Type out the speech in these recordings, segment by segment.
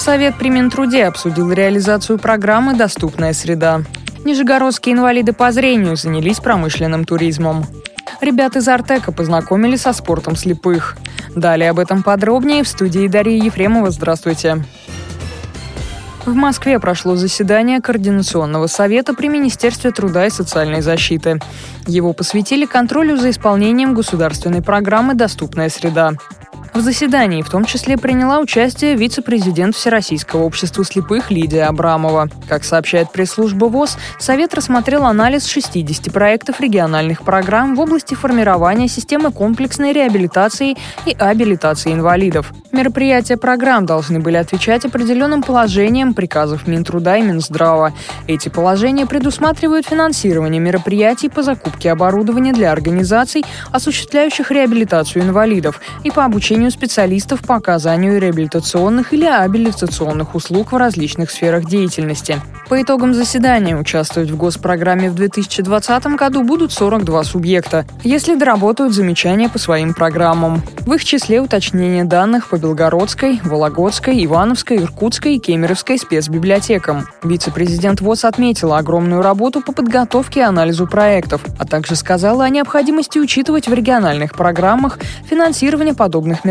Совет при Минтруде обсудил реализацию программы «Доступная среда». Нижегородские инвалиды по зрению занялись промышленным туризмом. Ребята из Артека познакомили со спортом слепых. Далее об этом подробнее в студии Дарьи Ефремова. Здравствуйте. В Москве прошло заседание Координационного совета при Министерстве труда и социальной защиты. Его посвятили контролю за исполнением государственной программы «Доступная среда». В заседании в том числе приняла участие вице-президент Всероссийского общества слепых Лидия Абрамова. Как сообщает пресс-служба ВОЗ, Совет рассмотрел анализ 60 проектов региональных программ в области формирования системы комплексной реабилитации и абилитации инвалидов. Мероприятия программ должны были отвечать определенным положениям приказов Минтруда и Минздрава. Эти положения предусматривают финансирование мероприятий по закупке оборудования для организаций, осуществляющих реабилитацию инвалидов, и по обучению обучению специалистов по оказанию реабилитационных или абилитационных услуг в различных сферах деятельности. По итогам заседания участвовать в госпрограмме в 2020 году будут 42 субъекта, если доработают замечания по своим программам. В их числе уточнение данных по Белгородской, Вологодской, Ивановской, Иркутской и Кемеровской спецбиблиотекам. Вице-президент ВОЗ отметила огромную работу по подготовке и анализу проектов, а также сказала о необходимости учитывать в региональных программах финансирование подобных мероприятий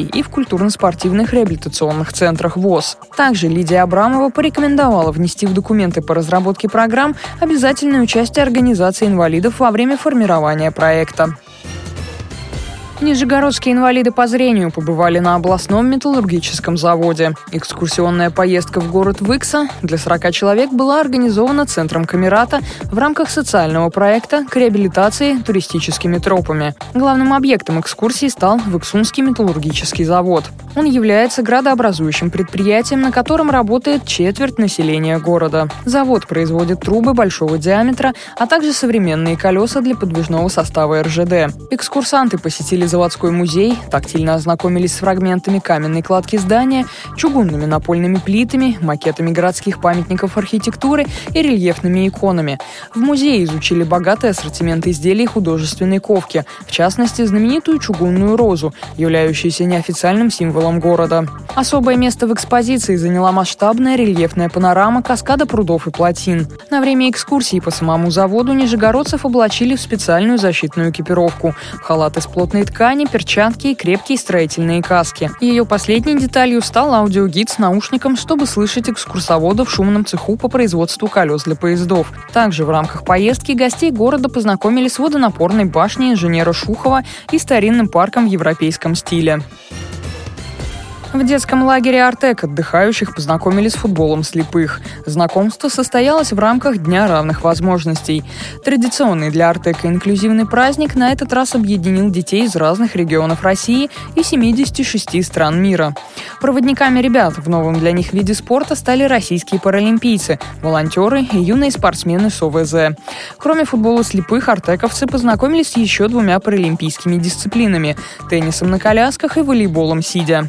и в культурно-спортивных реабилитационных центрах ВОЗ. Также Лидия Абрамова порекомендовала внести в документы по разработке программ обязательное участие организации инвалидов во время формирования проекта. Нижегородские инвалиды по зрению побывали на областном металлургическом заводе. Экскурсионная поездка в город Выкса для 40 человек была организована Центром Камерата в рамках социального проекта к реабилитации туристическими тропами. Главным объектом экскурсии стал Выксунский металлургический завод. Он является градообразующим предприятием, на котором работает четверть населения города. Завод производит трубы большого диаметра, а также современные колеса для подвижного состава РЖД. Экскурсанты посетили заводской музей, тактильно ознакомились с фрагментами каменной кладки здания, чугунными напольными плитами, макетами городских памятников архитектуры и рельефными иконами. В музее изучили богатый ассортимент изделий художественной ковки, в частности, знаменитую чугунную розу, являющуюся неофициальным символом города. Особое место в экспозиции заняла масштабная рельефная панорама каскада прудов и плотин. На время экскурсии по самому заводу нижегородцев облачили в специальную защитную экипировку – халат из плотной ткани, ткани, перчатки и крепкие строительные каски. Ее последней деталью стал аудиогид с наушником, чтобы слышать экскурсовода в шумном цеху по производству колес для поездов. Также в рамках поездки гостей города познакомили с водонапорной башней инженера Шухова и старинным парком в европейском стиле. В детском лагере «Артек» отдыхающих познакомили с футболом слепых. Знакомство состоялось в рамках Дня равных возможностей. Традиционный для «Артека» инклюзивный праздник на этот раз объединил детей из разных регионов России и 76 стран мира. Проводниками ребят в новом для них виде спорта стали российские паралимпийцы, волонтеры и юные спортсмены с ОВЗ. Кроме футбола слепых, артековцы познакомились с еще двумя паралимпийскими дисциплинами – теннисом на колясках и волейболом сидя.